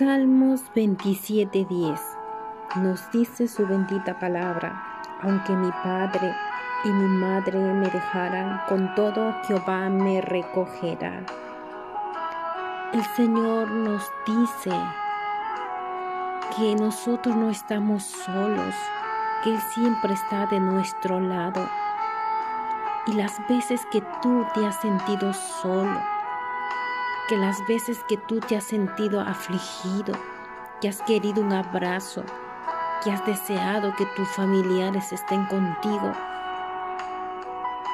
Salmos 27:10 nos dice su bendita palabra, aunque mi padre y mi madre me dejaran, con todo Jehová me recogerá. El Señor nos dice que nosotros no estamos solos, que Él siempre está de nuestro lado. Y las veces que tú te has sentido solo, que las veces que tú te has sentido afligido, que has querido un abrazo, que has deseado que tus familiares estén contigo,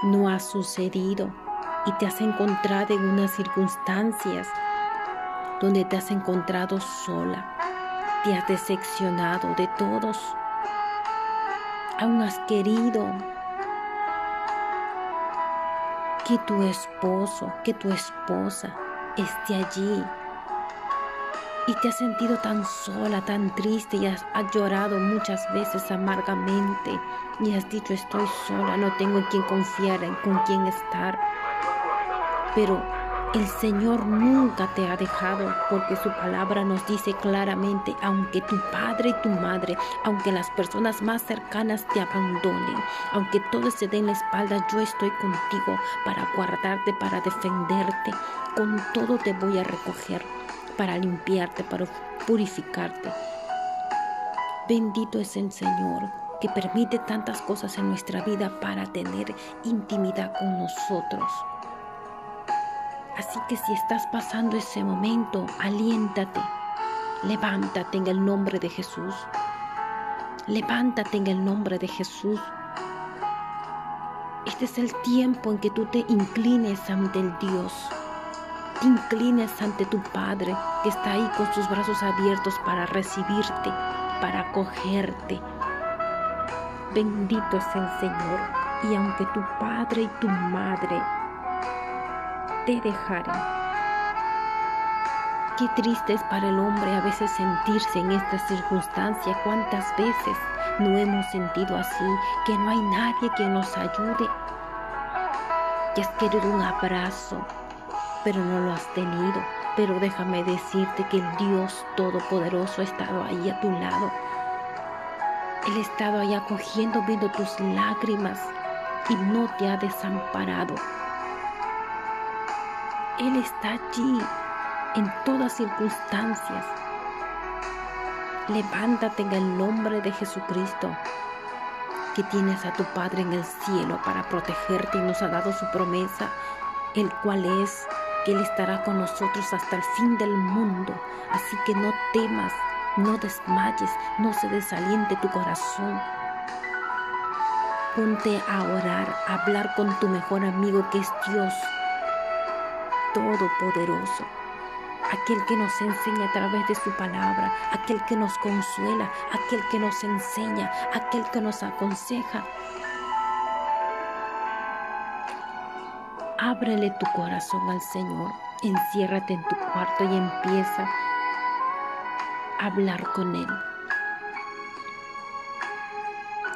no ha sucedido y te has encontrado en unas circunstancias donde te has encontrado sola, te has decepcionado de todos, aún has querido que tu esposo, que tu esposa esté allí y te has sentido tan sola, tan triste y has, llorado muchas veces amargamente y has dicho estoy sola, no tengo en quién confiar, en con quién estar. Pero el Señor nunca te ha dejado porque su palabra nos dice claramente, aunque tu padre y tu madre, aunque las personas más cercanas te abandonen, aunque todos se den la espalda, yo estoy contigo para guardarte, para defenderte. Con todo te voy a recoger para limpiarte, para purificarte. Bendito es el Señor que permite tantas cosas en nuestra vida para tener intimidad con nosotros. Así que si estás pasando ese momento, aliéntate, levántate en el nombre de Jesús. Levántate en el nombre de Jesús. Este es el tiempo en que tú te inclines ante el Dios te inclines ante tu Padre que está ahí con sus brazos abiertos para recibirte, para acogerte. Bendito es el Señor. Y aunque tu Padre y tu Madre te dejaren, qué triste es para el hombre a veces sentirse en esta circunstancia. ¿Cuántas veces no hemos sentido así? Que no hay nadie que nos ayude. Que has querido un abrazo, pero no lo has tenido. Pero déjame decirte que el Dios Todopoderoso ha estado ahí a tu lado. Él ha estado ahí acogiendo, viendo tus lágrimas y no te ha desamparado. Él está allí en todas circunstancias. Levántate en el nombre de Jesucristo, que tienes a tu Padre en el cielo para protegerte y nos ha dado su promesa, el cual es él estará con nosotros hasta el fin del mundo. Así que no temas, no desmayes, no se desaliente tu corazón. Ponte a orar, a hablar con tu mejor amigo que es Dios Todopoderoso. Aquel que nos enseña a través de su palabra, aquel que nos consuela, aquel que nos enseña, aquel que nos aconseja, Ábrele tu corazón al Señor, enciérrate en tu cuarto y empieza a hablar con Él.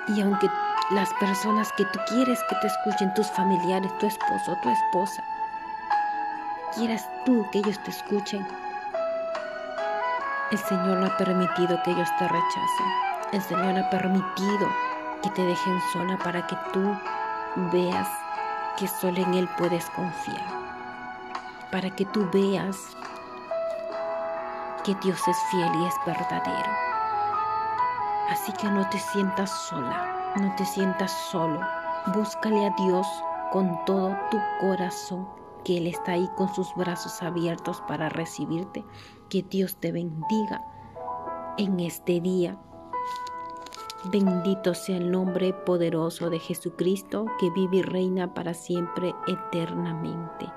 Y aunque las personas que tú quieres que te escuchen, tus familiares, tu esposo, tu esposa, quieras tú que ellos te escuchen, el Señor no ha permitido que ellos te rechacen. El Señor ha permitido que te dejen sola para que tú veas que solo en Él puedes confiar, para que tú veas que Dios es fiel y es verdadero. Así que no te sientas sola, no te sientas solo. Búscale a Dios con todo tu corazón, que Él está ahí con sus brazos abiertos para recibirte. Que Dios te bendiga en este día Bendito sea el nombre poderoso de Jesucristo que vive y reina para siempre eternamente.